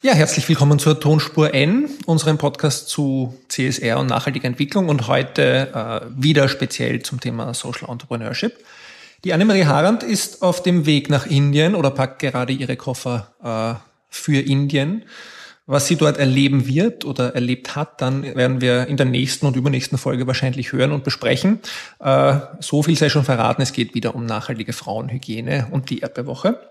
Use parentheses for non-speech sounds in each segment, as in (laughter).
Ja, herzlich willkommen zur Tonspur N, unserem Podcast zu CSR und nachhaltiger Entwicklung und heute äh, wieder speziell zum Thema Social Entrepreneurship. Die Annemarie Harand ist auf dem Weg nach Indien oder packt gerade ihre Koffer äh, für Indien. Was sie dort erleben wird oder erlebt hat, dann werden wir in der nächsten und übernächsten Folge wahrscheinlich hören und besprechen. Äh, so viel sei schon verraten, es geht wieder um nachhaltige Frauenhygiene und die Erdbewoche.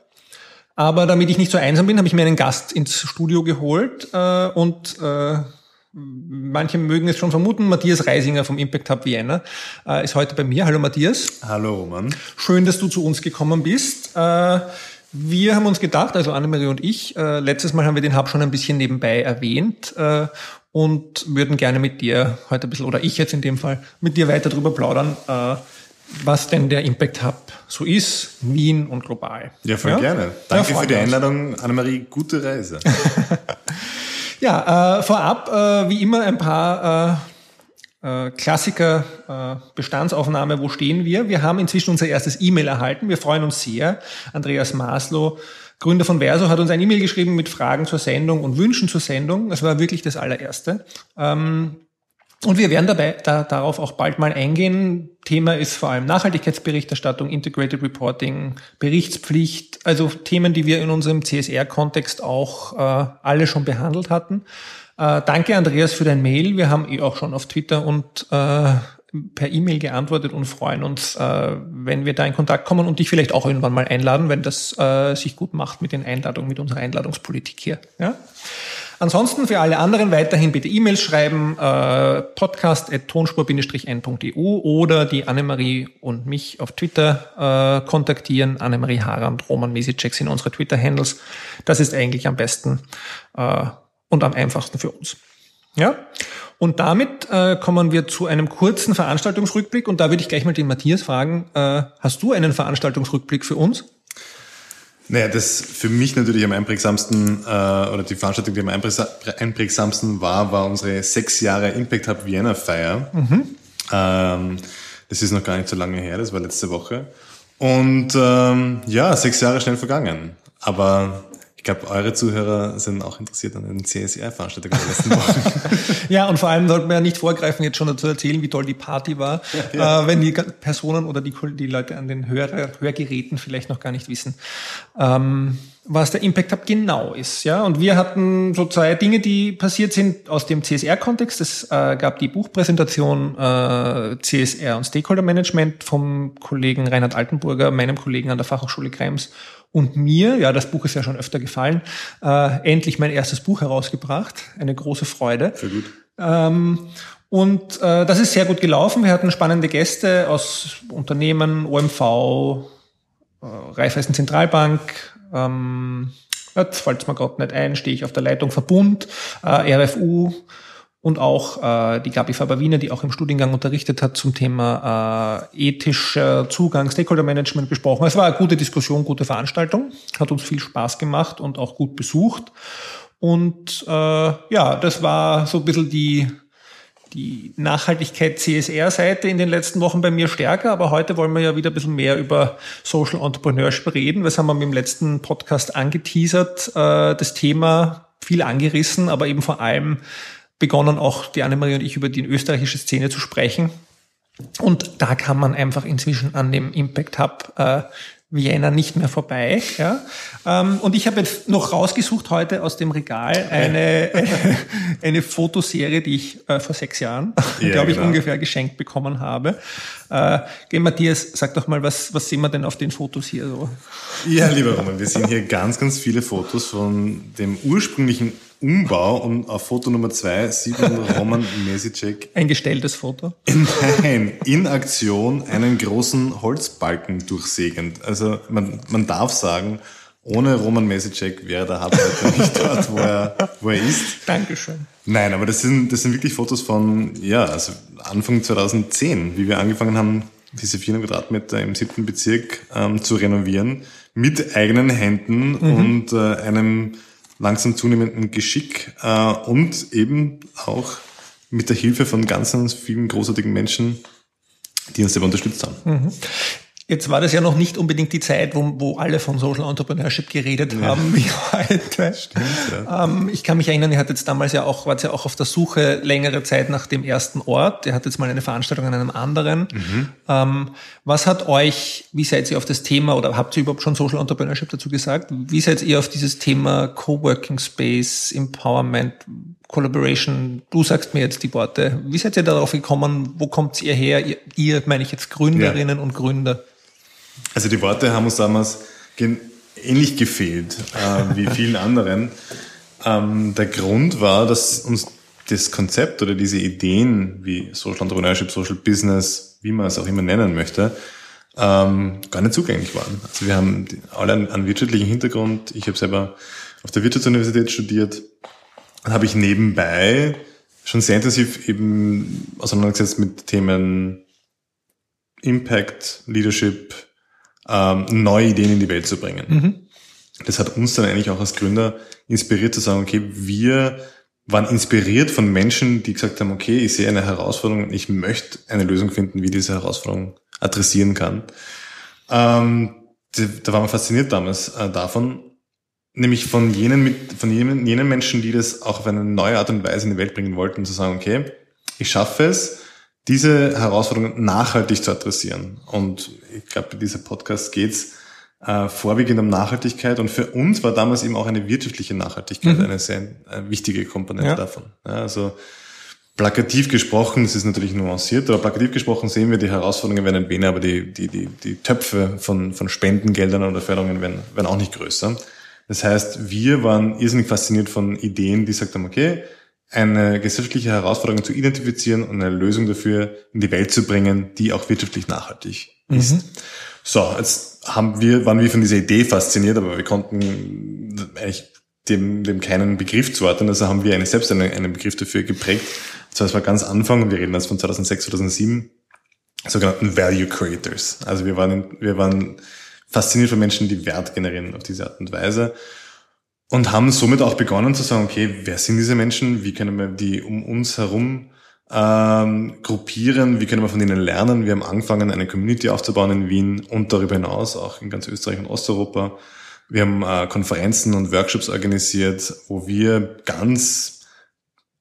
Aber damit ich nicht so einsam bin, habe ich mir einen Gast ins Studio geholt äh, und äh, manche mögen es schon vermuten, Matthias Reisinger vom Impact Hub Vienna äh, ist heute bei mir. Hallo Matthias. Hallo Mann. Schön, dass du zu uns gekommen bist. Äh, wir haben uns gedacht, also Annemarie und ich, äh, letztes Mal haben wir den Hub schon ein bisschen nebenbei erwähnt äh, und würden gerne mit dir heute ein bisschen, oder ich jetzt in dem Fall, mit dir weiter drüber plaudern, äh, was denn der Impact Hub so ist, Wien und global. Ja, voll ja? gerne. Danke ja, für die Einladung, Annemarie. Gute Reise. (laughs) ja, äh, vorab, äh, wie immer, ein paar äh, äh Klassiker, äh, Bestandsaufnahme, wo stehen wir? Wir haben inzwischen unser erstes E-Mail erhalten. Wir freuen uns sehr. Andreas Maslow, Gründer von Verso, hat uns ein E-Mail geschrieben mit Fragen zur Sendung und Wünschen zur Sendung. Das war wirklich das allererste. Ähm, und wir werden dabei da, darauf auch bald mal eingehen. Thema ist vor allem Nachhaltigkeitsberichterstattung, Integrated Reporting, Berichtspflicht, also Themen, die wir in unserem CSR-Kontext auch äh, alle schon behandelt hatten. Äh, danke, Andreas, für dein Mail. Wir haben eh auch schon auf Twitter und äh, per E-Mail geantwortet und freuen uns, äh, wenn wir da in Kontakt kommen und dich vielleicht auch irgendwann mal einladen, wenn das äh, sich gut macht mit den Einladungen, mit unserer Einladungspolitik hier. Ja? Ansonsten für alle anderen weiterhin bitte E-Mails schreiben, äh, podcast.tonspur-n.eu oder die Annemarie und mich auf Twitter äh, kontaktieren. Annemarie Harand, Roman Mesicek sind unsere Twitter-Handles. Das ist eigentlich am besten äh, und am einfachsten für uns. Ja? Und damit äh, kommen wir zu einem kurzen Veranstaltungsrückblick und da würde ich gleich mal den Matthias fragen, äh, hast du einen Veranstaltungsrückblick für uns? Naja, das für mich natürlich am einprägsamsten, äh, oder die Veranstaltung, die am einprägsamsten war, war unsere sechs Jahre Impact Hub Vienna Feier. Mhm. Ähm, das ist noch gar nicht so lange her, das war letzte Woche. Und ähm, ja, sechs Jahre schnell vergangen. Aber glaube, eure Zuhörer sind auch interessiert an den CSR-Veranstaltungen der letzten Wochen. (laughs) ja, und vor allem sollten wir ja nicht vorgreifen, jetzt schon dazu erzählen, wie toll die Party war, ja, (laughs) ja. Äh, wenn die Personen oder die, die Leute an den Hörer, Hörgeräten vielleicht noch gar nicht wissen. Ähm, was der Impact Hub genau ist. Ja, und wir hatten so zwei Dinge, die passiert sind aus dem CSR-Kontext. Es äh, gab die Buchpräsentation äh, CSR und Stakeholder Management vom Kollegen Reinhard Altenburger, meinem Kollegen an der Fachhochschule Krems und mir, ja, das Buch ist ja schon öfter gefallen, äh, endlich mein erstes Buch herausgebracht. Eine große Freude. Sehr gut. Ähm, und äh, das ist sehr gut gelaufen. Wir hatten spannende Gäste aus Unternehmen, OMV, äh, Raiffeisen Zentralbank, ähm, jetzt fällt es mir gerade nicht ein, stehe ich auf der Leitung Verbund, äh, RFU, und auch äh, die Gabi Faber-Wiener, die auch im Studiengang unterrichtet hat zum Thema äh, ethischer Zugang, Stakeholder Management besprochen. Es war eine gute Diskussion, gute Veranstaltung, hat uns viel Spaß gemacht und auch gut besucht. Und äh, ja, das war so ein bisschen die, die Nachhaltigkeit CSR-Seite in den letzten Wochen bei mir stärker, aber heute wollen wir ja wieder ein bisschen mehr über Social Entrepreneurship reden. Das haben wir dem letzten Podcast angeteasert, äh, das Thema viel angerissen, aber eben vor allem begonnen, auch die Annemarie und ich über die österreichische Szene zu sprechen. Und da kann man einfach inzwischen an dem Impact Hub äh, Vienna nicht mehr vorbei. Ja? Ähm, und ich habe jetzt noch rausgesucht heute aus dem Regal eine, eine, (laughs) eine Fotoserie, die ich äh, vor sechs Jahren, ja, (laughs) glaube ich, genau. ungefähr geschenkt bekommen habe. Äh, Matthias, sag doch mal, was, was sehen wir denn auf den Fotos hier so? Ja, lieber Roman, wir sehen hier ganz, ganz viele Fotos von dem ursprünglichen Umbau und auf Foto Nummer zwei sieht man (laughs) Roman Mesicek. Ein gestelltes Foto? Nein, in Aktion einen großen Holzbalken durchsägend. Also man, man darf sagen, ohne Roman Mesicek wäre der heute nicht (laughs) dort, wo er, wo er ist. Dankeschön. Nein, aber das sind, das sind wirklich Fotos von, ja, also Anfang 2010, wie wir angefangen haben, diese 400 Quadratmeter im siebten Bezirk ähm, zu renovieren, mit eigenen Händen mhm. und äh, einem langsam zunehmenden Geschick äh, und eben auch mit der Hilfe von ganz, ganz vielen großartigen Menschen, die uns dabei unterstützt haben. Mhm. Jetzt war das ja noch nicht unbedingt die Zeit, wo, wo alle von Social Entrepreneurship geredet ja. haben wie heute. Stimmt, ja. ähm, ich kann mich erinnern, ihr hattet damals ja auch, wart ja auch auf der Suche längere Zeit nach dem ersten Ort. Ihr hattet jetzt mal eine Veranstaltung an einem anderen. Mhm. Ähm, was hat euch, wie seid ihr auf das Thema oder habt ihr überhaupt schon Social Entrepreneurship dazu gesagt? Wie seid ihr auf dieses Thema Coworking Space, Empowerment, Collaboration, du sagst mir jetzt die Worte. Wie seid ihr darauf gekommen? Wo kommt ihr her? Ihr, ihr meine ich jetzt Gründerinnen ja. und Gründer. Also die Worte haben uns damals ähnlich gefehlt äh, wie (laughs) vielen anderen. Ähm, der Grund war, dass uns das Konzept oder diese Ideen wie Social Entrepreneurship, Social Business, wie man es auch immer nennen möchte, ähm, gar nicht zugänglich waren. Also wir haben alle einen, einen wirtschaftlichen Hintergrund. Ich habe selber auf der Wirtschaftsuniversität studiert. Dann habe ich nebenbei schon sehr intensiv eben auseinandergesetzt mit Themen Impact, Leadership, ähm, neue Ideen in die Welt zu bringen. Mhm. Das hat uns dann eigentlich auch als Gründer inspiriert zu sagen, okay, wir waren inspiriert von Menschen, die gesagt haben, okay, ich sehe eine Herausforderung und ich möchte eine Lösung finden, wie diese Herausforderung adressieren kann. Ähm, da war man fasziniert damals äh, davon, nämlich von jenen, mit, von jenen, jenen Menschen, die das auch auf eine neue Art und Weise in die Welt bringen wollten, zu sagen, okay, ich schaffe es, diese Herausforderungen nachhaltig zu adressieren. Und ich glaube, bei diesem Podcast geht's äh, vorwiegend um Nachhaltigkeit. Und für uns war damals eben auch eine wirtschaftliche Nachhaltigkeit mhm. eine sehr äh, wichtige Komponente ja. davon. Ja, also plakativ gesprochen, es ist natürlich nuanciert, aber plakativ gesprochen sehen wir, die Herausforderungen werden ein wenig, aber die, die, die, die Töpfe von, von Spendengeldern oder Förderungen werden, werden auch nicht größer. Das heißt, wir waren irrsinnig fasziniert von Ideen, die sagt haben, okay, eine gesellschaftliche Herausforderung zu identifizieren und eine Lösung dafür in die Welt zu bringen, die auch wirtschaftlich nachhaltig ist. Mhm. So, jetzt haben wir, waren wir von dieser Idee fasziniert, aber wir konnten eigentlich dem, dem keinen Begriff zuordnen. Also haben wir eine, selbst einen, einen Begriff dafür geprägt. Das war ganz Anfang, wir reden jetzt von 2006, 2007, sogenannten Value Creators. Also wir waren, wir waren fasziniert von Menschen, die Wert generieren auf diese Art und Weise. Und haben somit auch begonnen zu sagen, okay, wer sind diese Menschen? Wie können wir die um uns herum ähm, gruppieren? Wie können wir von ihnen lernen? Wir haben angefangen, eine Community aufzubauen in Wien und darüber hinaus auch in ganz Österreich und Osteuropa. Wir haben äh, Konferenzen und Workshops organisiert, wo wir ganz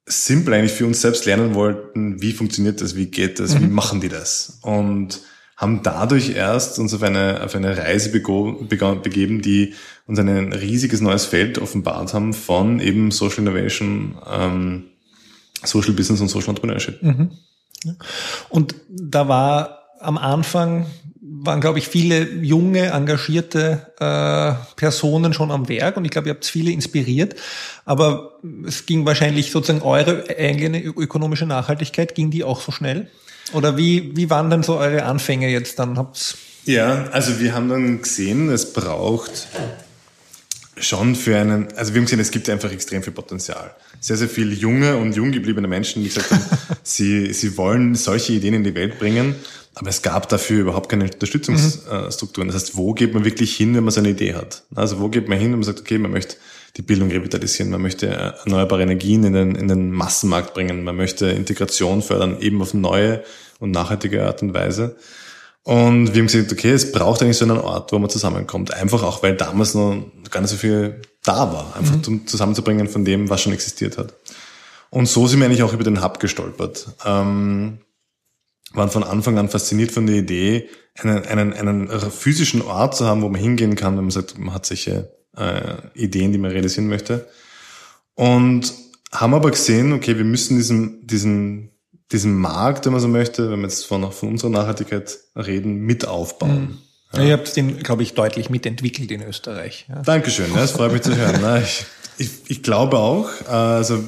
simpel eigentlich für uns selbst lernen wollten, wie funktioniert das, wie geht das, mhm. wie machen die das? Und haben dadurch erst uns auf eine, auf eine Reise begeben, die uns ein riesiges neues Feld offenbart haben von eben Social Innovation, ähm, Social Business und Social Entrepreneurship. Mhm. Und da war am Anfang waren, glaube ich, viele junge, engagierte äh, Personen schon am Werk und ich glaube, ihr habt viele inspiriert. Aber es ging wahrscheinlich sozusagen eure eigene ökonomische Nachhaltigkeit, ging die auch so schnell? Oder wie, wie waren denn so eure Anfänge jetzt dann? Habt's ja, also wir haben dann gesehen, es braucht schon für einen, also wir haben gesehen, es gibt einfach extrem viel Potenzial. Sehr, sehr viele junge und jung gebliebene Menschen, die gesagt haben, (laughs) sie, sie wollen solche Ideen in die Welt bringen, aber es gab dafür überhaupt keine Unterstützungsstrukturen. Das heißt, wo geht man wirklich hin, wenn man so eine Idee hat? Also wo geht man hin, wenn man sagt, okay, man möchte die Bildung revitalisieren, man möchte erneuerbare Energien in den, in den Massenmarkt bringen, man möchte Integration fördern, eben auf neue und nachhaltige Art und Weise. Und wir haben gesagt, okay, es braucht eigentlich so einen Ort, wo man zusammenkommt. Einfach auch, weil damals noch gar nicht so viel da war. Einfach mhm. zusammenzubringen von dem, was schon existiert hat. Und so sind wir eigentlich auch über den Hub gestolpert. Ähm, waren von Anfang an fasziniert von der Idee, einen, einen, einen physischen Ort zu haben, wo man hingehen kann, wenn man sagt, man hat solche äh, Ideen, die man realisieren möchte. Und haben aber gesehen, okay, wir müssen diesen, diesen, diesen Markt, wenn man so möchte, wenn wir jetzt von, von unserer Nachhaltigkeit reden, mit aufbauen. Mhm. Ja. Ihr habt den, glaube ich, deutlich mitentwickelt in Österreich. Ja. Dankeschön, ja, das freut mich zu hören. Ich, ich, ich glaube auch, äh, also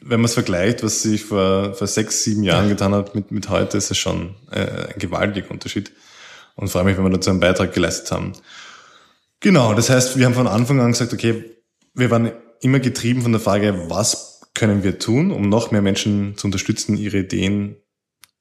wenn man es vergleicht, was sich vor, vor sechs, sieben Jahren getan hat mit, mit heute, ist es schon äh, ein gewaltiger Unterschied. Und freue mich, wenn wir dazu einen Beitrag geleistet haben. Genau, das heißt, wir haben von Anfang an gesagt, okay, wir waren immer getrieben von der Frage, was können wir tun, um noch mehr Menschen zu unterstützen, ihre Ideen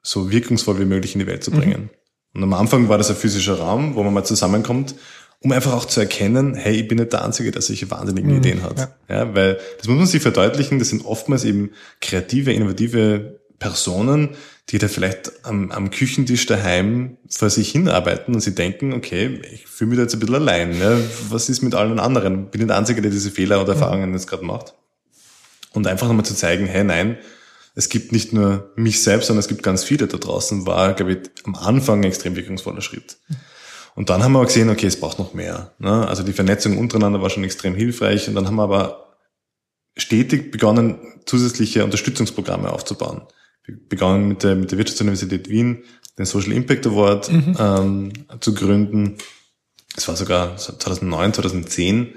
so wirkungsvoll wie möglich in die Welt zu bringen. Mhm. Und am Anfang war das ein physischer Raum, wo man mal zusammenkommt, um einfach auch zu erkennen, hey, ich bin nicht der Einzige, der solche wahnsinnigen mhm, Ideen hat. Ja. ja. weil das muss man sich verdeutlichen, das sind oftmals eben kreative, innovative Personen, die da vielleicht am, am Küchentisch daheim vor sich hinarbeiten und sie denken, okay, ich fühle mich da jetzt ein bisschen allein. Ne? Was ist mit allen anderen? Bin ich der Einzige, der diese Fehler oder Erfahrungen jetzt gerade macht? Und einfach nochmal zu zeigen, hey, nein, es gibt nicht nur mich selbst, sondern es gibt ganz viele da draußen, war, glaube ich, am Anfang ein extrem wirkungsvoller Schritt. Und dann haben wir aber gesehen, okay, es braucht noch mehr. Ne? Also die Vernetzung untereinander war schon extrem hilfreich und dann haben wir aber stetig begonnen, zusätzliche Unterstützungsprogramme aufzubauen. Begonnen mit der, mit der Wirtschaftsuniversität Wien den Social Impact Award mhm. ähm, zu gründen. Es war sogar 2009, 2010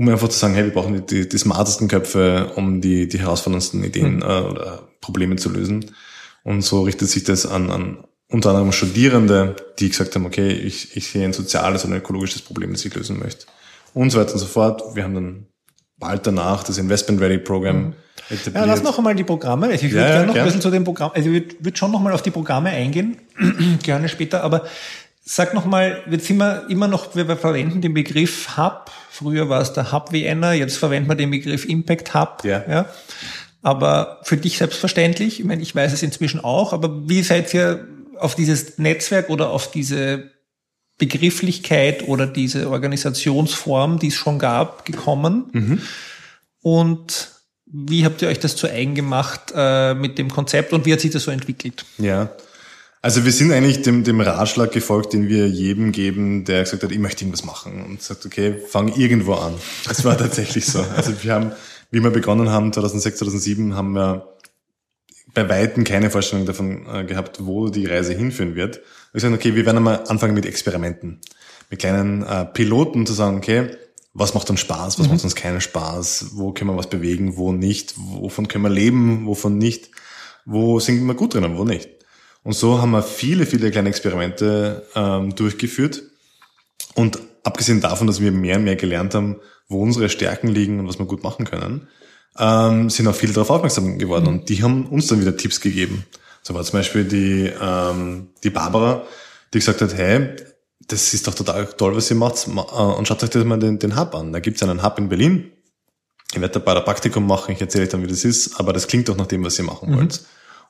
um einfach zu sagen, hey, wir brauchen die, die smartesten Köpfe, um die, die herausforderndsten Ideen mhm. äh, oder Probleme zu lösen. Und so richtet sich das an, an unter anderem Studierende, die gesagt haben, okay, ich, ich sehe ein soziales oder ein ökologisches Problem, das ich lösen möchte. Und so weiter und so fort. Wir haben dann bald danach das Investment Ready Program mhm. etabliert. Ja, lass noch einmal die Programme. Ich würde ja, gerne noch gern. ein bisschen zu dem Programm, also ich würde würd schon noch mal auf die Programme eingehen, (clears throat) gerne später, aber Sag nochmal, jetzt sind wir immer noch, wir verwenden den Begriff Hub. Früher war es der Hub Vienna, jetzt verwenden wir den Begriff Impact Hub. Ja. ja. Aber für dich selbstverständlich, ich meine, ich weiß es inzwischen auch, aber wie seid ihr auf dieses Netzwerk oder auf diese Begrifflichkeit oder diese Organisationsform, die es schon gab, gekommen? Mhm. Und wie habt ihr euch das zu eigen gemacht äh, mit dem Konzept und wie hat sich das so entwickelt? Ja, also wir sind eigentlich dem, dem Ratschlag gefolgt, den wir jedem geben, der gesagt hat, ich möchte irgendwas machen und sagt, okay, fang irgendwo an. Das war (laughs) tatsächlich so. Also wir haben, wie wir begonnen haben, 2006, 2007, haben wir bei Weitem keine Vorstellung davon äh, gehabt, wo die Reise hinführen wird. Wir sagen, okay, wir werden einmal anfangen mit Experimenten, mit kleinen äh, Piloten zu sagen, okay, was macht uns Spaß, was mhm. macht uns keinen Spaß, wo können wir was bewegen, wo nicht, wovon können wir leben, wovon nicht, wo sind wir gut drinnen, wo nicht. Und so haben wir viele, viele kleine Experimente ähm, durchgeführt. Und abgesehen davon, dass wir mehr und mehr gelernt haben, wo unsere Stärken liegen und was wir gut machen können, ähm, sind auch viele darauf aufmerksam geworden. Mhm. Und die haben uns dann wieder Tipps gegeben. So war zum Beispiel die, ähm, die Barbara, die gesagt hat, hey, das ist doch total toll, was ihr macht. Äh, und schaut euch das mal den, den Hub an. Da gibt's einen Hub in Berlin. Ich werde dabei ein Praktikum machen, ich erzähle euch dann, wie das ist, aber das klingt doch nach dem, was ihr machen mhm. wollt.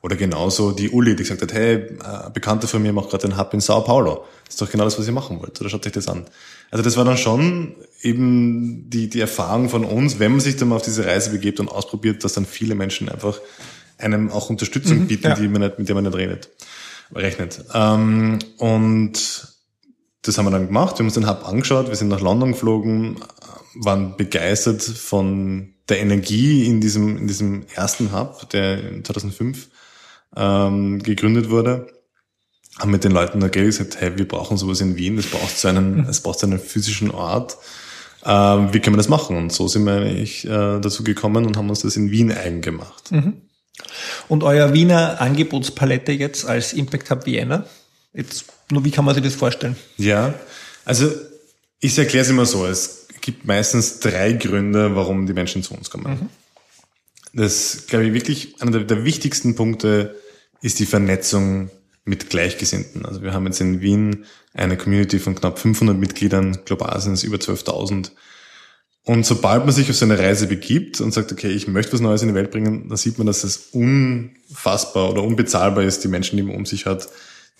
Oder genauso die Uli, die gesagt hat, hey, ein Bekannter von mir macht gerade einen Hub in Sao Paulo. Das ist doch genau das, was ihr machen wollt. Oder schaut euch das an. Also das war dann schon eben die, die Erfahrung von uns, wenn man sich dann mal auf diese Reise begebt und ausprobiert, dass dann viele Menschen einfach einem auch Unterstützung mhm, bieten, ja. die man nicht, mit der man nicht redet, rechnet. Ähm, und das haben wir dann gemacht. Wir haben uns den Hub angeschaut. Wir sind nach London geflogen, waren begeistert von der Energie in diesem, in diesem ersten Hub, der 2005 ähm, gegründet wurde, haben mit den Leuten da gesagt, hey, wir brauchen sowas in Wien, es braucht so einen, mhm. es braucht so einen physischen Ort. Ähm, wie können wir das machen? Und so sind wir eigentlich äh, dazu gekommen und haben uns das in Wien eigen gemacht. Mhm. Und euer Wiener Angebotspalette jetzt als Impact Hub Vienna, jetzt nur wie kann man sich das vorstellen? Ja, also ich erkläre es immer so, es gibt meistens drei Gründe, warum die Menschen zu uns kommen. Mhm. Das, glaube ich, wirklich einer der, der wichtigsten Punkte ist die Vernetzung mit Gleichgesinnten. Also wir haben jetzt in Wien eine Community von knapp 500 Mitgliedern, global sind es über 12.000. Und sobald man sich auf so eine Reise begibt und sagt, okay, ich möchte was Neues in die Welt bringen, dann sieht man, dass es unfassbar oder unbezahlbar ist, die Menschen, die man um sich hat,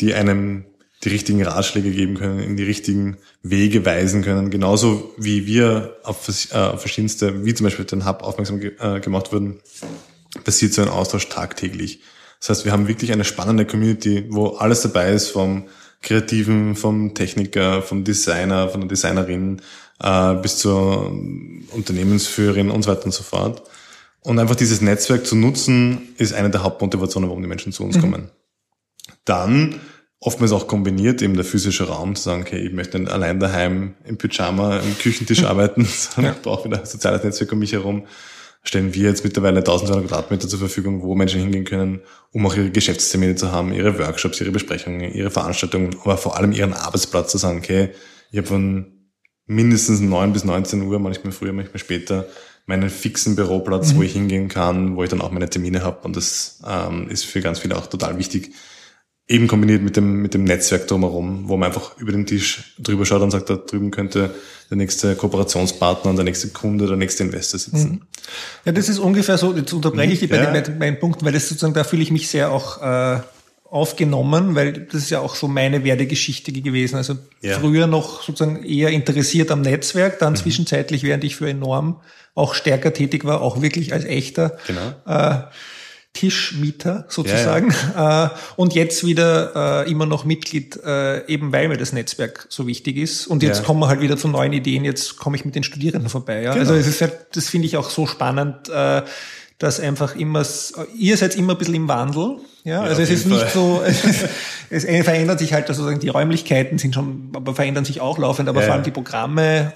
die einem die richtigen Ratschläge geben können, in die richtigen Wege weisen können. Genauso wie wir auf, äh, verschiedenste, wie zum Beispiel den Hub aufmerksam ge äh, gemacht wurden, passiert so ein Austausch tagtäglich. Das heißt, wir haben wirklich eine spannende Community, wo alles dabei ist, vom Kreativen, vom Techniker, vom Designer, von der Designerin äh, bis zur Unternehmensführerin und so weiter und so fort. Und einfach dieses Netzwerk zu nutzen, ist eine der Hauptmotivationen, warum die Menschen zu uns mhm. kommen. Dann oftmals auch kombiniert, eben der physische Raum, zu sagen, okay, ich möchte nicht allein daheim im Pyjama am Küchentisch (laughs) arbeiten, sondern ich brauche wieder ein soziales Netzwerk um mich herum. Stellen wir jetzt mittlerweile 1200 Quadratmeter zur Verfügung, wo Menschen hingehen können, um auch ihre Geschäftstermine zu haben, ihre Workshops, ihre Besprechungen, ihre Veranstaltungen, aber vor allem ihren Arbeitsplatz zu sagen, okay, ich habe von mindestens 9 bis 19 Uhr, manchmal früher, manchmal später, meinen fixen Büroplatz, mhm. wo ich hingehen kann, wo ich dann auch meine Termine habe. Und das ähm, ist für ganz viele auch total wichtig, eben kombiniert mit dem, mit dem Netzwerk drumherum, wo man einfach über den Tisch drüber schaut und sagt, da drüben könnte der nächste Kooperationspartner und der nächste Kunde, der nächste Investor sitzen. Mhm. Ja, das ist ungefähr so, jetzt unterbreche ich dich ja. bei, den, bei den Punkten, weil das sozusagen, da fühle ich mich sehr auch äh, aufgenommen, weil das ist ja auch so meine Werdegeschichte gewesen. Also ja. früher noch sozusagen eher interessiert am Netzwerk, dann mhm. zwischenzeitlich, während ich für enorm auch stärker tätig war, auch wirklich als echter genau. äh, Tischmieter sozusagen. Ja, ja. (laughs) Äh, und jetzt wieder äh, immer noch Mitglied, äh, eben weil mir das Netzwerk so wichtig ist. Und jetzt ja. kommen wir halt wieder zu neuen Ideen. Jetzt komme ich mit den Studierenden vorbei. Ja? Genau. Also es ist halt, das finde ich auch so spannend, äh, dass einfach immer, ihr seid immer ein bisschen im Wandel. Ja, also es ist Fall. nicht so, (laughs) es, es, verändert sich halt, also die Räumlichkeiten sind schon, aber verändern sich auch laufend, aber vor allem die Programme,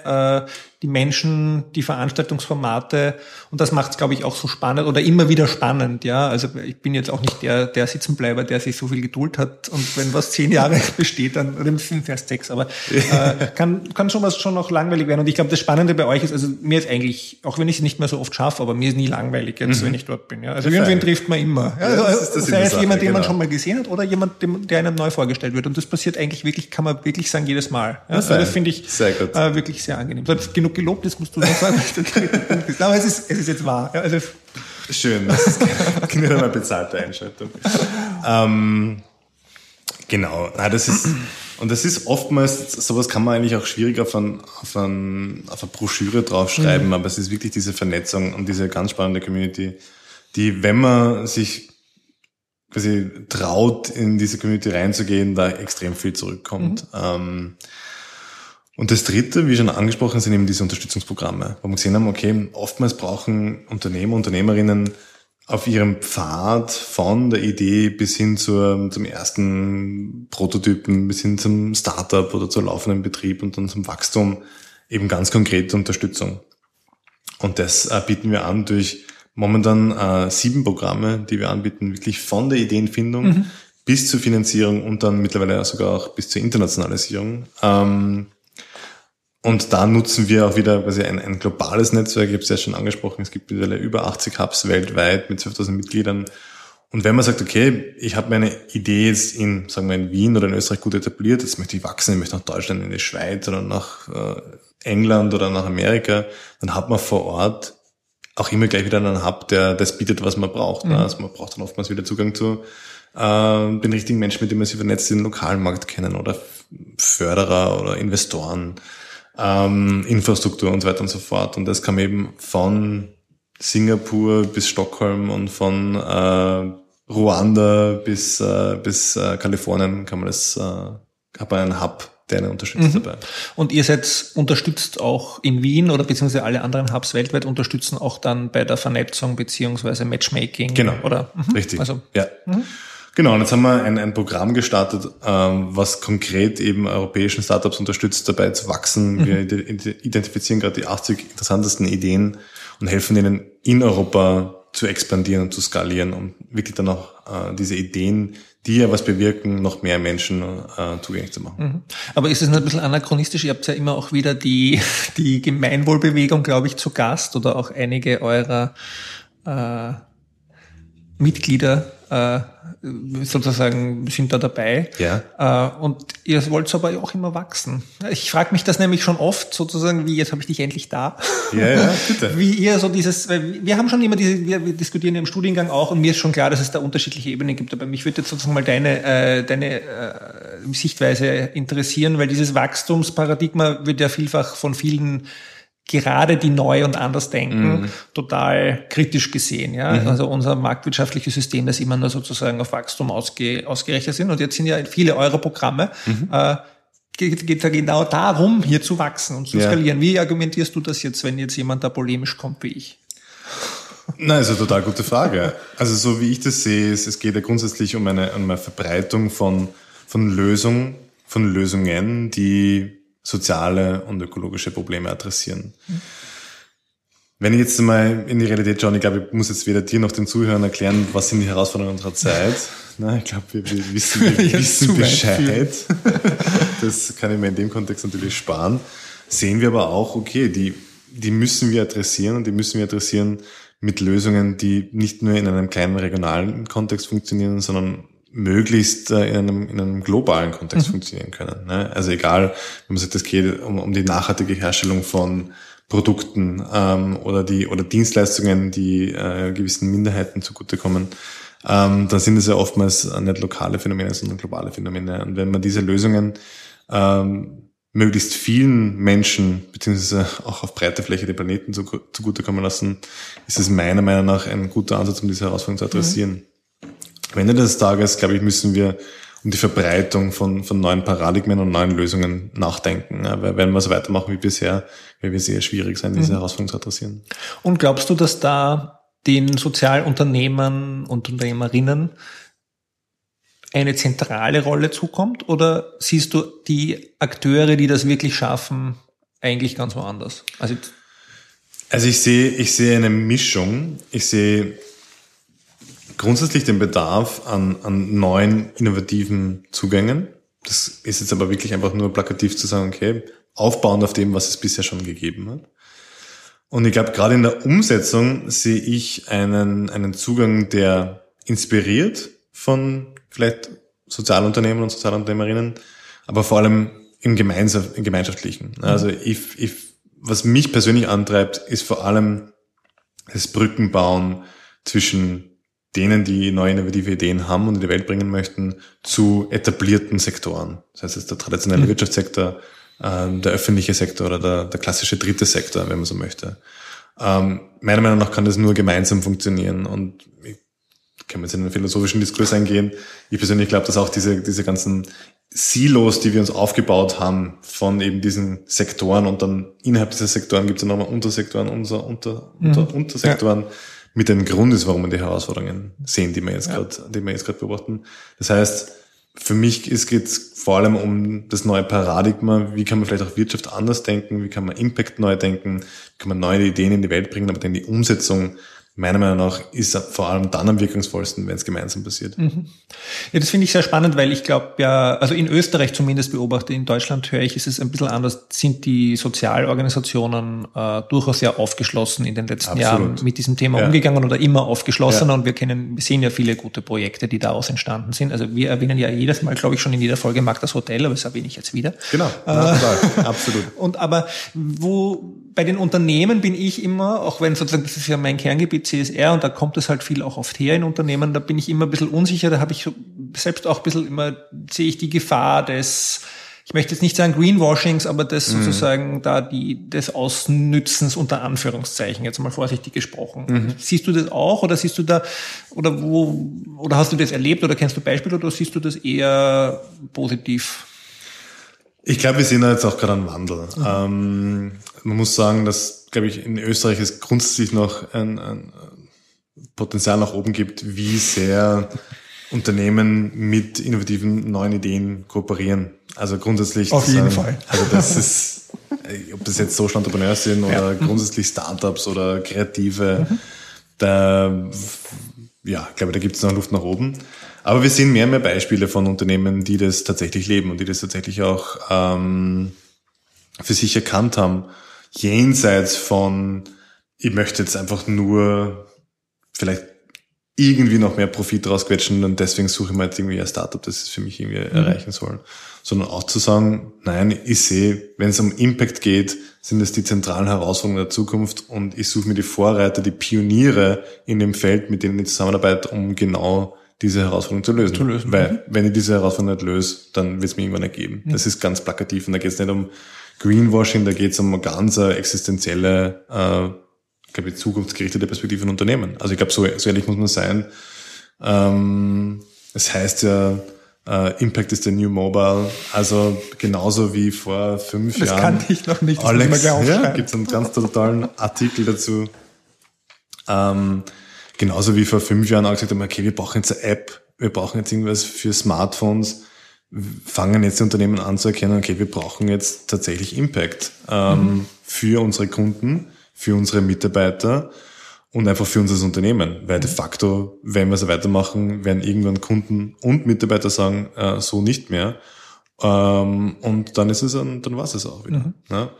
äh, die Menschen, die Veranstaltungsformate und das macht es, glaube ich, auch so spannend oder immer wieder spannend, ja. Also ich bin jetzt auch nicht der, der Sitzenbleiber, der sich so viel Geduld hat und wenn was zehn Jahre (laughs) besteht, dann oder fünf erst sechs, aber äh, kann, kann schon was schon noch langweilig werden. Und ich glaube, das Spannende bei euch ist, also mir ist eigentlich, auch wenn ich es nicht mehr so oft schaffe, aber mir ist nie langweilig jetzt, mhm. wenn ich dort bin. Ja. Also irgendwen trifft man immer. Ja, also, das das es jemand, den genau. man schon mal gesehen hat oder jemand, der einem neu vorgestellt wird. Und das passiert eigentlich wirklich, kann man wirklich sagen, jedes Mal. Ja. Also das finde ich äh, wirklich sehr angenehm. So, genug gelobt, das musst du noch sagen. (laughs) Aber es ist, es ist jetzt wahr. Ja, also Schön, das ist (laughs) keine mal bezahlte Einschaltung. Ähm, genau, na, das ist, und das ist oftmals, sowas kann man eigentlich auch schwierig auf, ein, auf, ein, auf eine Broschüre draufschreiben, mhm. aber es ist wirklich diese Vernetzung und diese ganz spannende Community, die, wenn man sich quasi traut, in diese Community reinzugehen, da extrem viel zurückkommt. Mhm. Ähm, und das dritte, wie schon angesprochen, sind eben diese Unterstützungsprogramme, wo wir gesehen haben, okay, oftmals brauchen Unternehmer, Unternehmerinnen auf ihrem Pfad von der Idee bis hin zur, zum ersten Prototypen, bis hin zum Startup oder zur laufenden Betrieb und dann zum Wachstum eben ganz konkrete Unterstützung. Und das äh, bieten wir an durch momentan äh, sieben Programme, die wir anbieten, wirklich von der Ideenfindung mhm. bis zur Finanzierung und dann mittlerweile sogar auch bis zur Internationalisierung. Ähm, und da nutzen wir auch wieder quasi ein, ein globales Netzwerk. Ich habe es ja schon angesprochen, es gibt mittlerweile über 80 Hubs weltweit mit 12.000 Mitgliedern. Und wenn man sagt, okay, ich habe meine Idee jetzt in, sagen wir in Wien oder in Österreich gut etabliert, jetzt möchte ich wachsen, ich möchte nach Deutschland, in die Schweiz oder nach äh, England oder nach Amerika, dann hat man vor Ort auch immer gleich wieder einen Hub, der das bietet, was man braucht. Ne? Mhm. Also man braucht dann oftmals wieder Zugang zu äh, den richtigen Menschen, mit denen man sich vernetzt, den lokalen Markt kennen oder Förderer oder Investoren ähm, Infrastruktur und so weiter und so fort. Und das kam eben von Singapur bis Stockholm und von äh, Ruanda bis, äh, bis äh, Kalifornien kann man das, äh, hat man einen Hub, der einen unterstützt mhm. dabei. Und ihr seid unterstützt auch in Wien oder beziehungsweise alle anderen Hubs weltweit unterstützen auch dann bei der Vernetzung beziehungsweise Matchmaking? Genau. Oder? Mhm. Richtig. Also, ja. Mhm. Genau, und jetzt haben wir ein, ein Programm gestartet, ähm, was konkret eben europäischen Startups unterstützt, dabei zu wachsen. Mhm. Wir identifizieren gerade die 80 interessantesten Ideen und helfen ihnen in Europa zu expandieren und zu skalieren, um wirklich dann auch äh, diese Ideen, die ja was bewirken, noch mehr Menschen äh, zugänglich zu machen. Mhm. Aber ist es ein bisschen anachronistisch? Ihr habt ja immer auch wieder die, (laughs) die Gemeinwohlbewegung, glaube ich, zu Gast oder auch einige eurer äh, Mitglieder äh, sozusagen sind da dabei. Ja. Äh, und ihr wollt aber auch immer wachsen. Ich frage mich das nämlich schon oft sozusagen, wie jetzt habe ich dich endlich da. Ja, ja, (laughs) bitte. Wie ihr so dieses, wir haben schon immer diese, wir, wir diskutieren im Studiengang auch und mir ist schon klar, dass es da unterschiedliche Ebenen gibt. Aber mich würde jetzt sozusagen mal deine, äh, deine äh, Sichtweise interessieren, weil dieses Wachstumsparadigma wird ja vielfach von vielen gerade die neu und anders denken, mhm. total kritisch gesehen. Ja? Mhm. Also unser marktwirtschaftliches System, das immer nur sozusagen auf Wachstum ausge, ausgerechnet sind. Und jetzt sind ja viele eurer Programme, mhm. äh, geht, geht ja genau darum, hier zu wachsen und zu ja. skalieren. Wie argumentierst du das jetzt, wenn jetzt jemand da polemisch kommt wie ich? Na, ist eine total gute Frage. Also so wie ich das sehe, ist, es geht ja grundsätzlich um eine, um eine Verbreitung von, von Lösungen, von Lösungen, die soziale und ökologische Probleme adressieren. Mhm. Wenn ich jetzt mal in die Realität schaue, ich glaube, ich muss jetzt weder dir noch den Zuhörern erklären, was sind die Herausforderungen unserer Zeit. Na, ich glaube, wir, wir wissen, (laughs) wir wissen Bescheid. (laughs) das kann ich mir in dem Kontext natürlich sparen. Sehen wir aber auch, okay, die, die müssen wir adressieren und die müssen wir adressieren mit Lösungen, die nicht nur in einem kleinen regionalen Kontext funktionieren, sondern möglichst äh, in, einem, in einem globalen Kontext mhm. funktionieren können. Ne? Also egal, wenn man sagt, es geht um, um die nachhaltige Herstellung von Produkten ähm, oder die oder Dienstleistungen, die äh, gewissen Minderheiten zugutekommen, ähm, dann sind es ja oftmals nicht lokale Phänomene, sondern globale Phänomene. Und wenn man diese Lösungen ähm, möglichst vielen Menschen, beziehungsweise auch auf breite Fläche der Planeten zugutekommen lassen, ist es meiner Meinung nach ein guter Ansatz, um diese Herausforderung zu adressieren. Mhm. Am Ende des Tages, glaube ich, müssen wir um die Verbreitung von, von neuen Paradigmen und neuen Lösungen nachdenken. Ja, weil wenn wir so weitermachen wie bisher, wird es sehr schwierig sein, diese mhm. Herausforderung zu adressieren. Und glaubst du, dass da den Sozialunternehmern und Unternehmerinnen eine zentrale Rolle zukommt oder siehst du die Akteure, die das wirklich schaffen, eigentlich ganz woanders? Also, also ich sehe, ich sehe eine Mischung. Ich sehe grundsätzlich den Bedarf an, an neuen, innovativen Zugängen. Das ist jetzt aber wirklich einfach nur plakativ zu sagen, okay, aufbauend auf dem, was es bisher schon gegeben hat. Und ich glaube, gerade in der Umsetzung sehe ich einen, einen Zugang, der inspiriert von vielleicht Sozialunternehmen und Sozialunternehmerinnen, aber vor allem im, Gemeinschaft, im Gemeinschaftlichen. Mhm. Also ich, ich, was mich persönlich antreibt, ist vor allem das Brückenbauen zwischen denen, die neue innovative Ideen haben und in die Welt bringen möchten, zu etablierten Sektoren. Das heißt, jetzt der traditionelle mhm. Wirtschaftssektor, ähm, der öffentliche Sektor oder der, der klassische dritte Sektor, wenn man so möchte. Ähm, meiner Meinung nach kann das nur gemeinsam funktionieren und ich kann jetzt in einen philosophischen Diskurs eingehen. Ich persönlich glaube, dass auch diese, diese ganzen Silos, die wir uns aufgebaut haben von eben diesen Sektoren und dann innerhalb dieser Sektoren gibt es ja nochmal Untersektoren, unser, unter, unter, mhm. Untersektoren, ja. Mit einem Grund ist, warum wir die Herausforderungen sehen, die wir jetzt ja. gerade, die wir jetzt gerade beobachten. Das heißt, für mich geht es vor allem um das neue Paradigma. Wie kann man vielleicht auch Wirtschaft anders denken? Wie kann man Impact neu denken? Wie kann man neue Ideen in die Welt bringen, aber dann die Umsetzung meiner Meinung nach ist vor allem dann am wirkungsvollsten, wenn es gemeinsam passiert. Mhm. Ja, das finde ich sehr spannend, weil ich glaube ja, also in Österreich zumindest beobachte, in Deutschland höre ich, ist es ein bisschen anders, sind die Sozialorganisationen äh, durchaus sehr aufgeschlossen in den letzten Absolut. Jahren mit diesem Thema ja. umgegangen oder immer aufgeschlossener ja. und wir kennen, wir sehen ja viele gute Projekte, die daraus entstanden sind. Also wir erwähnen ja jedes Mal, glaube ich, schon in jeder Folge mag das Hotel, aber das erwähne ich jetzt wieder. Genau, äh, absolut. (laughs) Und aber wo bei den Unternehmen bin ich immer, auch wenn sozusagen, das ist ja mein Kerngebiet CSR und da kommt es halt viel auch oft her in Unternehmen, da bin ich immer ein bisschen unsicher, da habe ich selbst auch ein bisschen immer, sehe ich die Gefahr des, ich möchte jetzt nicht sagen Greenwashings, aber des mhm. sozusagen da die, des Ausnützens unter Anführungszeichen, jetzt mal vorsichtig gesprochen. Mhm. Siehst du das auch oder siehst du da, oder wo, oder hast du das erlebt oder kennst du Beispiele oder siehst du das eher positiv? Ich glaube, wir sehen da jetzt auch gerade einen Wandel. Mhm. Ähm, man muss sagen, dass, glaube ich, in Österreich es grundsätzlich noch ein, ein Potenzial nach oben gibt, wie sehr Unternehmen mit innovativen neuen Ideen kooperieren. Also grundsätzlich. Auf jeden sagen, Fall. Also das ist, ob das jetzt Social Entrepreneurs sind oder ja. grundsätzlich Startups oder Kreative, mhm. da, ja, ich glaube, da gibt es noch Luft nach oben. Aber wir sehen mehr und mehr Beispiele von Unternehmen, die das tatsächlich leben und die das tatsächlich auch ähm, für sich erkannt haben, jenseits von, ich möchte jetzt einfach nur vielleicht irgendwie noch mehr Profit rausquetschen und deswegen suche ich mir jetzt irgendwie ein Startup, das es für mich irgendwie mhm. erreichen soll. Sondern auch zu sagen, nein, ich sehe, wenn es um Impact geht, sind es die zentralen Herausforderungen der Zukunft und ich suche mir die Vorreiter, die Pioniere in dem Feld, mit denen ich zusammenarbeite, um genau diese Herausforderung zu lösen. Zu lösen. Weil, mhm. wenn ich diese Herausforderung nicht löse, dann wird es mir irgendwann ergeben. Mhm. Das ist ganz plakativ und da geht es nicht um Greenwashing, da geht es um eine ganz existenzielle, äh, glaube ich, zukunftsgerichtete Perspektive von Unternehmen. Also ich glaube, so, so ehrlich muss man sein. Ähm, es heißt ja, Uh, Impact is the new mobile. Also genauso wie vor fünf das Jahren. Das kannte ich noch nicht. Das Alex, ja, gibt es einen ganz totalen Artikel dazu. Ähm, genauso wie vor fünf Jahren auch gesagt haben, okay, wir brauchen jetzt eine App, wir brauchen jetzt irgendwas für Smartphones, fangen jetzt die Unternehmen an zu erkennen, okay, wir brauchen jetzt tatsächlich Impact ähm, mhm. für unsere Kunden, für unsere Mitarbeiter und einfach für unser Unternehmen. Weil de facto, wenn wir so weitermachen, werden irgendwann Kunden und Mitarbeiter sagen, äh, so nicht mehr. Ähm, und dann ist es, dann war es auch wieder. Mhm. Ja?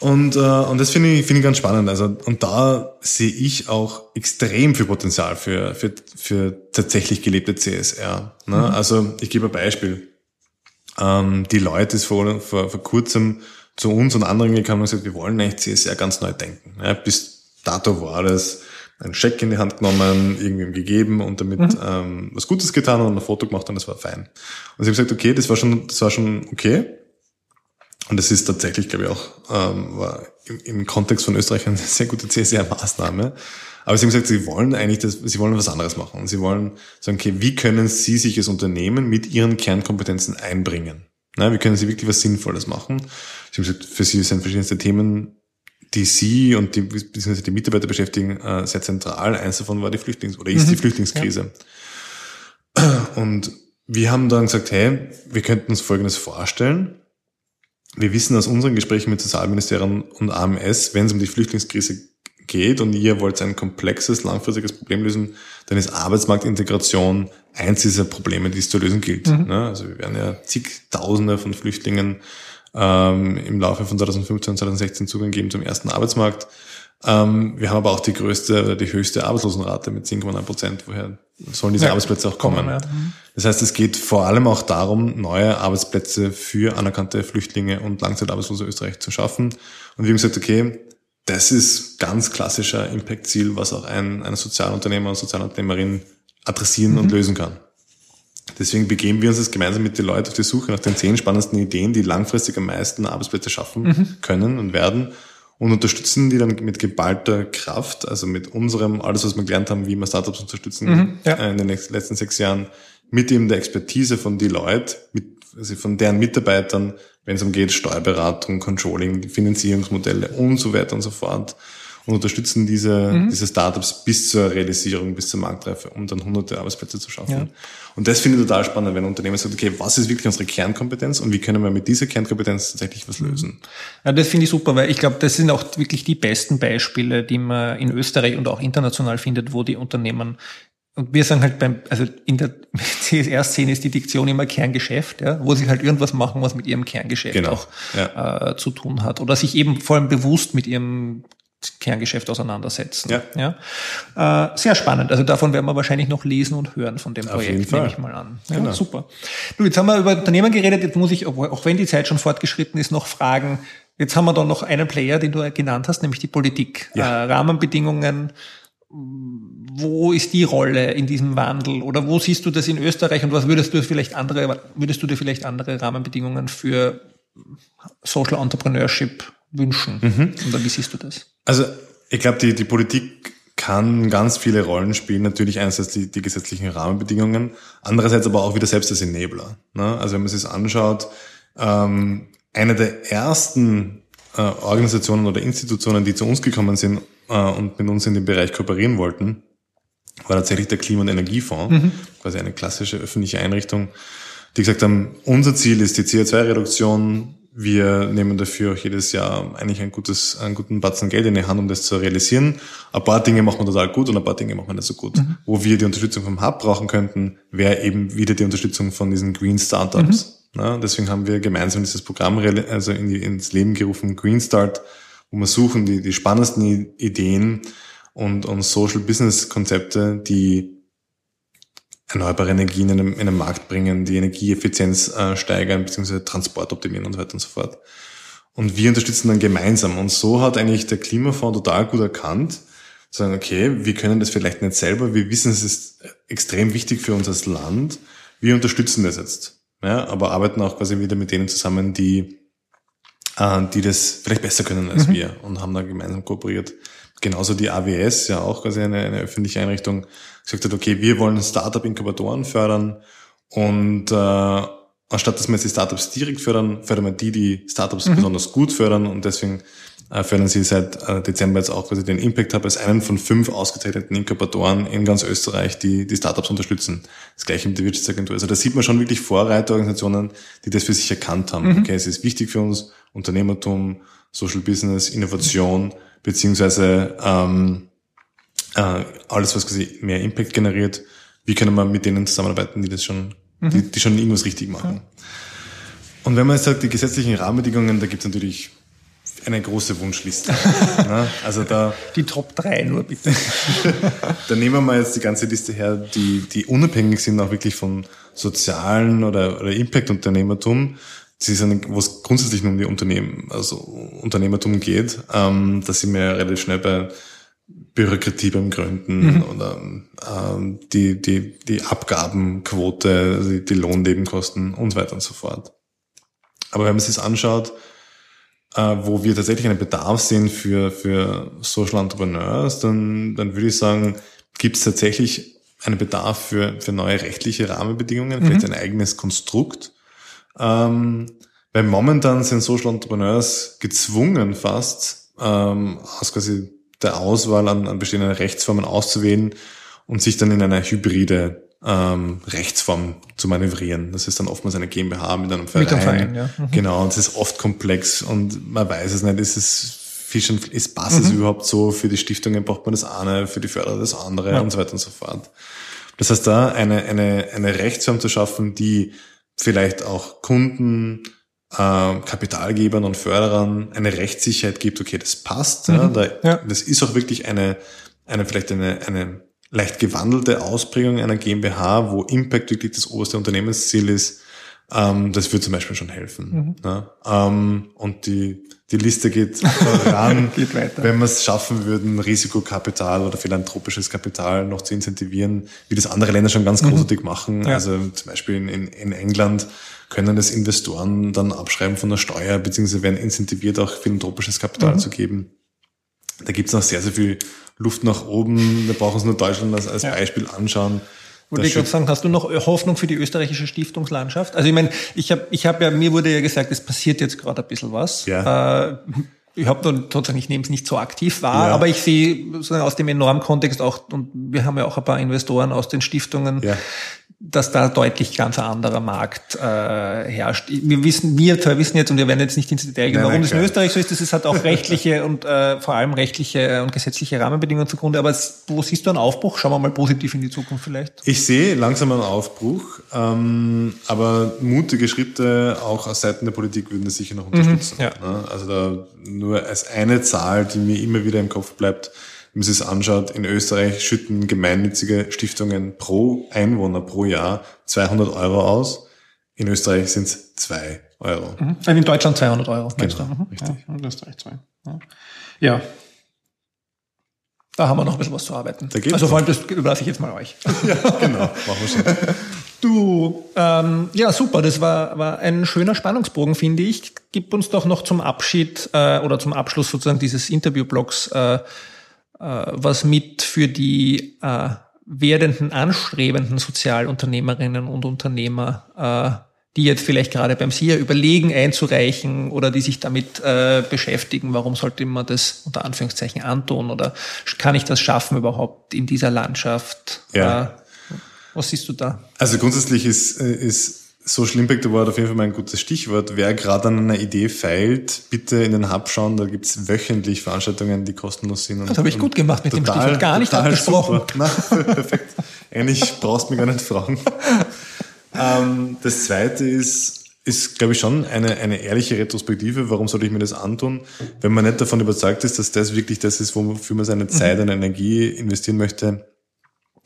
Und, äh, und das finde ich, finde ich ganz spannend. Also, und da sehe ich auch extrem viel Potenzial für, für, für tatsächlich gelebte CSR. Ne? Mhm. Also ich gebe ein Beispiel. Ähm, die Leute ist vor, vor, vor kurzem zu uns und anderen gekommen und gesagt, wir wollen eigentlich CSR ganz neu denken. Ja, bis dato war das ein Scheck in die Hand genommen, irgendwem gegeben und damit mhm. ähm, was Gutes getan und ein Foto gemacht und das war fein. Und sie haben gesagt, okay, das war schon, das war schon okay. Und das ist tatsächlich, glaube ich, auch ähm, im, im Kontext von Österreich eine (laughs) sehr gute CSR-Maßnahme. Aber sie haben gesagt, sie wollen eigentlich das, sie wollen was anderes machen. Und sie wollen sagen, okay, wie können sie sich als Unternehmen mit ihren Kernkompetenzen einbringen? Na, wie können sie wirklich was Sinnvolles machen? Sie haben gesagt, für sie sind verschiedenste Themen, die sie und die, beziehungsweise die Mitarbeiter beschäftigen, äh, sehr zentral. Eins davon war die Flüchtlings- oder ist mhm. die Flüchtlingskrise. Ja. Und wir haben dann gesagt, hey, wir könnten uns Folgendes vorstellen wir wissen aus unseren Gesprächen mit Sozialministerium und AMS, wenn es um die Flüchtlingskrise geht und ihr wollt ein komplexes, langfristiges Problem lösen, dann ist Arbeitsmarktintegration eins dieser Probleme, die es zu lösen gilt. Mhm. Ne? Also wir werden ja zigtausende von Flüchtlingen ähm, im Laufe von 2015 2016 Zugang geben zum ersten Arbeitsmarkt. Ähm, wir haben aber auch die größte oder die höchste Arbeitslosenrate mit 10,9 Prozent. Woher sollen diese ja, Arbeitsplätze auch kommen? Ja. Das heißt, es geht vor allem auch darum, neue Arbeitsplätze für anerkannte Flüchtlinge und Langzeitarbeitslose Österreich zu schaffen. Und wir haben gesagt, okay, das ist ganz klassischer Impact-Ziel, was auch ein, ein Sozialunternehmer und Sozialunternehmerin adressieren mhm. und lösen kann. Deswegen begeben wir uns jetzt gemeinsam mit den Leuten auf die Suche nach den zehn spannendsten Ideen, die langfristig am meisten Arbeitsplätze schaffen mhm. können und werden und unterstützen die dann mit geballter Kraft, also mit unserem, alles was wir gelernt haben, wie wir Startups unterstützen mhm, ja. Äh, in den letzten sechs Jahren, mit eben der Expertise von Deloitte, mit, also von deren Mitarbeitern, wenn es umgeht, Steuerberatung, Controlling, Finanzierungsmodelle und so weiter und so fort und unterstützen diese, mhm. diese Startups bis zur Realisierung, bis zur Marktreife, um dann hunderte Arbeitsplätze zu schaffen. Ja. Und das finde ich total spannend, wenn ein Unternehmen sagt, okay, was ist wirklich unsere Kernkompetenz und wie können wir mit dieser Kernkompetenz tatsächlich was lösen? Ja, das finde ich super, weil ich glaube, das sind auch wirklich die besten Beispiele, die man in Österreich und auch international findet, wo die Unternehmen und wir sagen halt beim, also in der (laughs) CSR-Szene ist die Diktion immer Kerngeschäft, ja, wo sie halt irgendwas machen, was mit ihrem Kerngeschäft genau. auch ja. äh, zu tun hat. Oder sich eben vor allem bewusst mit ihrem Kerngeschäft auseinandersetzen. Ja. ja. Äh, sehr spannend. Also davon werden wir wahrscheinlich noch lesen und hören von dem Projekt, nehme ich mal an. Ja, genau. Super. Du, jetzt haben wir über Unternehmen geredet, jetzt muss ich, auch wenn die Zeit schon fortgeschritten ist, noch fragen, jetzt haben wir da noch einen Player, den du genannt hast, nämlich die Politik. Ja. Äh, Rahmenbedingungen, wo ist die Rolle in diesem Wandel oder wo siehst du das in Österreich und was würdest du vielleicht andere, würdest du dir vielleicht andere Rahmenbedingungen für Social Entrepreneurship wünschen? Mhm. Oder wie siehst du das? Also ich glaube, die, die Politik kann ganz viele Rollen spielen. Natürlich einerseits die, die gesetzlichen Rahmenbedingungen, andererseits aber auch wieder selbst als Enabler. Ne? Also wenn man sich das anschaut, ähm, eine der ersten äh, Organisationen oder Institutionen, die zu uns gekommen sind äh, und mit uns in dem Bereich kooperieren wollten, war tatsächlich der Klima- und Energiefonds, mhm. quasi eine klassische öffentliche Einrichtung, die gesagt haben, unser Ziel ist die CO2-Reduktion wir nehmen dafür auch jedes Jahr eigentlich ein gutes, einen guten Batzen Geld in die Hand, um das zu realisieren. Ein paar Dinge machen wir total gut und ein paar Dinge machen wir nicht so gut. Mhm. Wo wir die Unterstützung vom Hub brauchen könnten, wäre eben wieder die Unterstützung von diesen Green Startups. Mhm. Ja, deswegen haben wir gemeinsam dieses Programm also in die, ins Leben gerufen, Green Start, wo wir suchen die, die spannendsten Ideen und, und Social Business Konzepte, die erneuerbare Energien in den, in den Markt bringen, die Energieeffizienz äh, steigern, beziehungsweise Transport optimieren und so weiter und so fort. Und wir unterstützen dann gemeinsam. Und so hat eigentlich der Klimafonds total gut erkannt, zu sagen, okay, wir können das vielleicht nicht selber, wir wissen, es ist extrem wichtig für uns als Land, wir unterstützen das jetzt. Ja, aber arbeiten auch quasi wieder mit denen zusammen, die, äh, die das vielleicht besser können als mhm. wir und haben da gemeinsam kooperiert. Genauso die AWS, ja auch quasi eine, eine öffentliche Einrichtung, gesagt hat, okay, wir wollen Startup-Inkubatoren fördern und äh, anstatt dass wir jetzt die Startups direkt fördern, fördern wir die, die Startups mhm. besonders gut fördern und deswegen äh, fördern sie seit äh, Dezember jetzt auch quasi den Impact Hub als einen von fünf ausgezeichneten Inkubatoren in ganz Österreich, die die Startups unterstützen. Das gleiche mit der Wirtschaftsagentur. Also da sieht man schon wirklich Vorreiterorganisationen, die das für sich erkannt haben. Mhm. Okay, es ist wichtig für uns, Unternehmertum, Social Business, Innovation, beziehungsweise ähm, äh, alles, was quasi mehr Impact generiert, wie können wir mit denen zusammenarbeiten, die das schon, mhm. die, die schon irgendwas richtig machen. Ja. Und wenn man jetzt sagt, die gesetzlichen Rahmenbedingungen, da gibt es natürlich eine große Wunschliste. (laughs) ne? Also da. Die Top 3 nur bitte. (laughs) da nehmen wir mal jetzt die ganze Liste her, die, die unabhängig sind auch wirklich von sozialen oder, oder Impact-Unternehmertum. Sie sind, wo es grundsätzlich nur um die Unternehmen, also Unternehmertum geht, ähm, da sind wir ja relativ schnell bei Bürokratie beim Gründen mhm. oder ähm, die, die, die Abgabenquote, also die Lohnnebenkosten und so weiter und so fort. Aber wenn man sich das anschaut, äh, wo wir tatsächlich einen Bedarf sehen für, für Social Entrepreneurs, dann, dann würde ich sagen, gibt es tatsächlich einen Bedarf für, für neue rechtliche Rahmenbedingungen, mhm. vielleicht ein eigenes Konstrukt. Ähm, weil momentan sind Social Entrepreneurs gezwungen fast, ähm, aus quasi der Auswahl an, an bestehenden Rechtsformen auszuwählen und sich dann in eine hybride ähm, Rechtsform zu manövrieren. Das ist dann oftmals eine GmbH mit einem Verein. Mit einem Verein ja. Mhm. Genau, und es ist oft komplex und man weiß es nicht, ist es Fisch und ist passt mhm. es überhaupt so? Für die Stiftungen braucht man das eine, für die Förderer das andere ja. und so weiter und so fort. Das heißt, da eine, eine, eine Rechtsform zu schaffen, die vielleicht auch Kunden, äh, Kapitalgebern und Förderern eine Rechtssicherheit gibt, okay, das passt. Mhm. Ja, da, ja. Das ist auch wirklich eine, eine vielleicht eine, eine leicht gewandelte Ausprägung einer GmbH, wo Impact wirklich das oberste Unternehmensziel ist, ähm, das würde zum Beispiel schon helfen. Mhm. Ne? Ähm, und die, die Liste geht (laughs) voran, geht weiter. wenn wir es schaffen würden, Risikokapital oder philanthropisches Kapital noch zu incentivieren, wie das andere Länder schon ganz mhm. großartig machen. Ja. Also zum Beispiel in, in, in England können das Investoren dann abschreiben von der Steuer, beziehungsweise werden incentiviert, auch philanthropisches Kapital mhm. zu geben. Da gibt es noch sehr, sehr viel Luft nach oben. Wir brauchen uns nur Deutschland als, als ja. Beispiel anschauen. Wollte ich gerade sagen, hast du noch Hoffnung für die österreichische Stiftungslandschaft? Also ich meine, ich habe ich hab ja, mir wurde ja gesagt, es passiert jetzt gerade ein bisschen was. Ja. Äh, ich habe dann sozusagen, ich nehme es nicht so aktiv wahr, ja. aber ich sehe sozusagen aus dem enormen Kontext auch, und wir haben ja auch ein paar Investoren aus den Stiftungen, ja dass da deutlich ganz anderer Markt äh, herrscht. Wir wissen, wir zwei wissen jetzt, und wir werden jetzt nicht ins Detail gehen, warum das in Österreich so ist, das ist halt auch rechtliche und äh, vor allem rechtliche und gesetzliche Rahmenbedingungen zugrunde. Aber wo siehst du einen Aufbruch? Schauen wir mal positiv in die Zukunft vielleicht. Ich sehe langsam einen Aufbruch, ähm, aber mutige Schritte auch aus Seiten der Politik würden das sicher noch mhm, unterstützen. Mhm, ja. Also da nur als eine Zahl, die mir immer wieder im Kopf bleibt, wenn man sich das anschaut, in Österreich schütten gemeinnützige Stiftungen pro Einwohner pro Jahr 200 Euro aus. In Österreich sind es zwei Euro. Mhm. In Deutschland 200 Euro. Genau, mhm. richtig. Ja, in Österreich zwei. Ja. ja. Da haben wir noch ein bisschen was zu arbeiten. also vor allem, das überlasse ich jetzt mal euch. (laughs) ja, genau. Machen wir schon. Du, ähm, ja, super. Das war, war ein schöner Spannungsbogen, finde ich. Gib uns doch noch zum Abschied äh, oder zum Abschluss sozusagen dieses Interviewblocks äh, äh, was mit für die äh, werdenden, anstrebenden Sozialunternehmerinnen und Unternehmer, äh, die jetzt vielleicht gerade beim SIA überlegen einzureichen oder die sich damit äh, beschäftigen, warum sollte man das unter Anführungszeichen antun oder kann ich das schaffen überhaupt in dieser Landschaft? Ja. Äh, was siehst du da? Also grundsätzlich ist, äh, ist Social Impact Award auf jeden Fall mal ein gutes Stichwort. Wer gerade an einer Idee feilt, bitte in den Hub schauen, da gibt's wöchentlich Veranstaltungen, die kostenlos sind. Und, das habe ich gut gemacht mit total, dem Stichwort, gar nicht abgesprochen. Na, (laughs) perfekt. Eigentlich brauchst du mich gar nicht fragen. ähm, das zweite ist, ist, glaube ich, schon eine, eine ehrliche Retrospektive. Warum sollte ich mir das antun? Wenn man nicht davon überzeugt ist, dass das wirklich das ist, wofür man seine Zeit und Energie investieren möchte,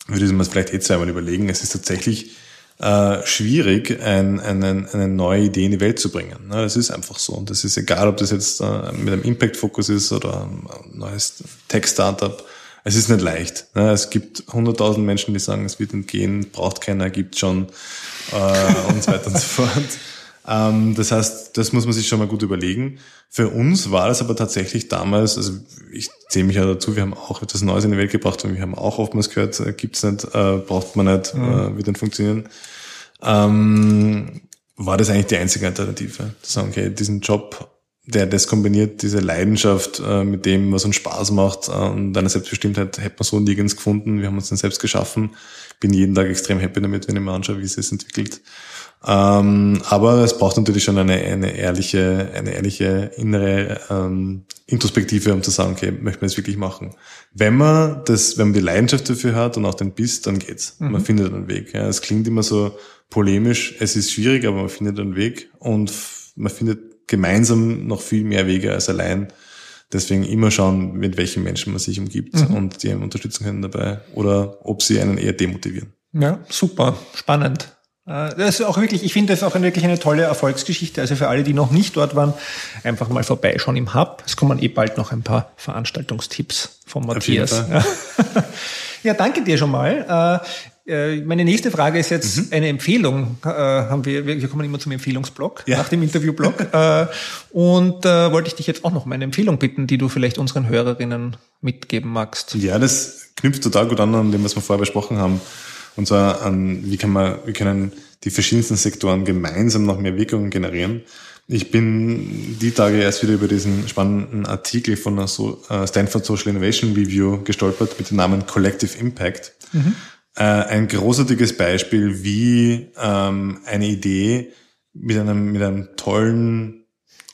würde ich mir das vielleicht eh zweimal überlegen. Es ist tatsächlich äh, schwierig, ein, eine, eine neue Idee in die Welt zu bringen. Ne? Das ist einfach so. Und das ist egal, ob das jetzt äh, mit einem Impact-Fokus ist oder ein neues Tech-Startup. Es ist nicht leicht. Ne? Es gibt hunderttausend Menschen, die sagen, es wird entgehen, braucht keiner, gibt schon äh, und so weiter und so fort. (laughs) Ähm, das heißt, das muss man sich schon mal gut überlegen. Für uns war das aber tatsächlich damals, also ich zähle mich ja dazu, wir haben auch etwas Neues in die Welt gebracht und wir haben auch oftmals gehört, äh, gibt's nicht, äh, braucht man nicht, mhm. äh, wird nicht funktionieren. Ähm, war das eigentlich die einzige Alternative. Zu sagen, okay, diesen Job, der das kombiniert, diese Leidenschaft äh, mit dem, was uns Spaß macht äh, und deine Selbstbestimmtheit, hätte man so nirgends gefunden. Wir haben uns dann selbst geschaffen. Bin jeden Tag extrem happy damit, wenn ich mir anschaue, wie es sich entwickelt. Ähm, aber es braucht natürlich schon eine, eine ehrliche, eine ehrliche innere ähm, Introspektive, um zu sagen, okay, möchten wir das wirklich machen. Wenn man das, wenn man die Leidenschaft dafür hat und auch den Biss, dann geht's. Mhm. Man findet einen Weg. Ja. Es klingt immer so polemisch, es ist schwierig, aber man findet einen Weg und man findet gemeinsam noch viel mehr Wege als allein. Deswegen immer schauen, mit welchen Menschen man sich umgibt mhm. und die einen unterstützen können dabei oder ob sie einen eher demotivieren. Ja, super, spannend. Äh, das ist auch wirklich, ich finde das auch wirklich eine tolle Erfolgsgeschichte. Also für alle, die noch nicht dort waren, einfach mal vorbeischauen im Hub. Es kommen eh bald noch ein paar Veranstaltungstipps von Matthias. Ja. (laughs) ja, danke dir schon mal. Äh, äh, meine nächste Frage ist jetzt mhm. eine Empfehlung. Haben wir, wir kommen immer zum Empfehlungsblock ja. nach dem Interviewblock. (laughs) Und äh, wollte ich dich jetzt auch noch um eine Empfehlung bitten, die du vielleicht unseren Hörerinnen mitgeben magst. Ja, das knüpft total gut an an dem, was wir vorher besprochen haben. Und zwar an, wie kann man, wie können die verschiedensten Sektoren gemeinsam noch mehr Wirkungen generieren. Ich bin die Tage erst wieder über diesen spannenden Artikel von der äh, Stanford Social Innovation Review gestolpert mit dem Namen Collective Impact. Mhm. Äh, ein großartiges Beispiel, wie ähm, eine Idee mit einem, mit einem tollen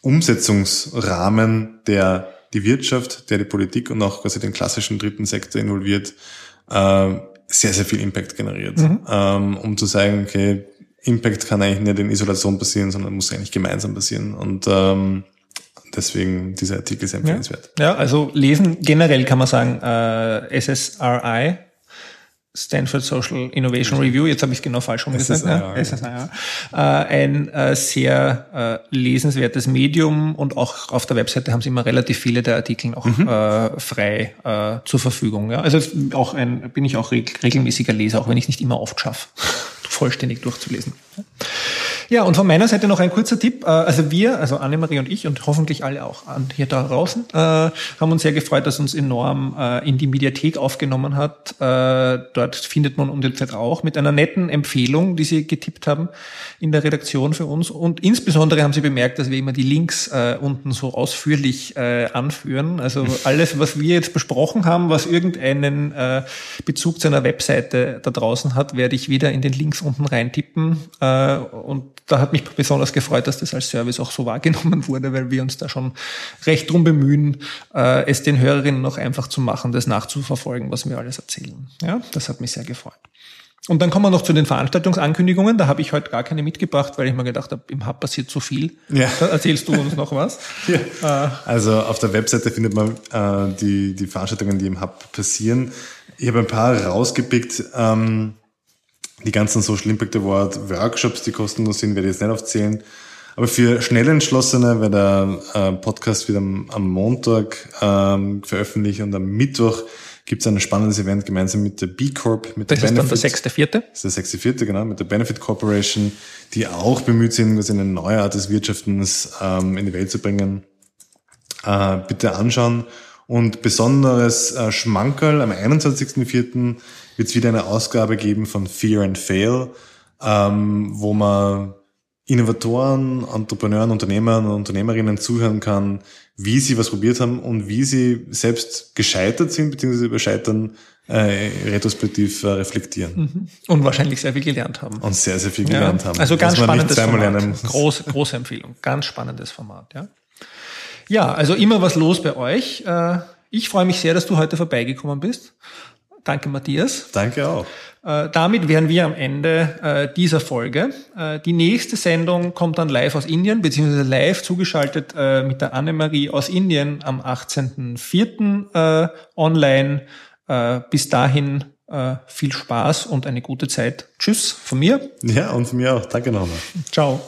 Umsetzungsrahmen, der die Wirtschaft, der die Politik und auch quasi den klassischen dritten Sektor involviert, äh, sehr, sehr viel Impact generiert. Mhm. Ähm, um zu sagen, okay, Impact kann eigentlich nicht in Isolation passieren, sondern muss eigentlich gemeinsam passieren. Und ähm, deswegen dieser Artikel sehr empfehlenswert. Ja, ja also lesen generell kann man sagen, äh, SSRI, Stanford Social Innovation Review, jetzt habe ich es genau falsch umgesagt, SSIR, ja. SSIR, äh, ein äh, sehr äh, lesenswertes Medium und auch auf der Webseite haben sie immer relativ viele der Artikel auch mhm. äh, frei äh, zur Verfügung. Ja? Also auch ein, bin ich auch regelmäßiger Leser, auch wenn ich es nicht immer oft schaffe, (laughs) vollständig durchzulesen. Ja, und von meiner Seite noch ein kurzer Tipp. Äh, also wir, also Annemarie und ich und hoffentlich alle auch hier da draußen, äh, haben uns sehr gefreut, dass uns enorm äh, in die Mediathek aufgenommen hat. Dort findet man uns jetzt auch mit einer netten Empfehlung, die Sie getippt haben in der Redaktion für uns. Und insbesondere haben Sie bemerkt, dass wir immer die Links unten so ausführlich anführen. Also alles, was wir jetzt besprochen haben, was irgendeinen Bezug zu einer Webseite da draußen hat, werde ich wieder in den Links unten reintippen. Und da hat mich besonders gefreut, dass das als Service auch so wahrgenommen wurde, weil wir uns da schon recht drum bemühen, äh, es den Hörerinnen noch einfach zu machen, das nachzuverfolgen, was wir alles erzählen. Ja, das hat mich sehr gefreut. Und dann kommen wir noch zu den Veranstaltungsankündigungen. Da habe ich heute gar keine mitgebracht, weil ich mir gedacht habe, im Hub passiert zu viel. Ja. Da erzählst du uns noch was. (laughs) Ja. Äh. Also auf der Webseite findet man äh, die, die Veranstaltungen, die im Hub passieren. Ich habe ein paar rausgepickt. Ähm, die ganzen Social Impact Award Workshops, die kostenlos sind, werde ich jetzt nicht aufzählen. Aber für schnell Entschlossene, weil der äh, Podcast wieder am, Montag ähm, veröffentlicht und am Mittwoch gibt es ein spannendes Event gemeinsam mit der B Corp, mit das der Benefit. Das ist dann der sechste, vierte? Das ist der sechste, vierte, genau, mit der Benefit Corporation, die auch bemüht sind, quasi eine neue Art des Wirtschaftens ähm, in die Welt zu bringen. Äh, bitte anschauen. Und besonderes äh, Schmankerl am 21.04 wird es wieder eine Ausgabe geben von Fear and Fail, ähm, wo man Innovatoren, Entrepreneuren, Unternehmern und Unternehmerinnen zuhören kann, wie sie was probiert haben und wie sie selbst gescheitert sind, beziehungsweise über Scheitern äh, retrospektiv äh, reflektieren. Mhm. Und wahrscheinlich sehr viel gelernt haben. Und sehr, sehr viel gelernt ja. haben. Also ganz spannendes Format. Große, große Empfehlung. Ganz spannendes Format, ja. Ja, also immer was los bei euch. Äh, ich freue mich sehr, dass du heute vorbeigekommen bist. Danke, Matthias. Danke auch. Äh, damit wären wir am Ende äh, dieser Folge. Äh, die nächste Sendung kommt dann live aus Indien, beziehungsweise live zugeschaltet mit der Annemarie aus Indien am 18.04. Äh, online. Bis dahin viel Spaß und eine gute Zeit. Tschüss von mir. Ja, und von mir auch. Danke nochmal. Ciao.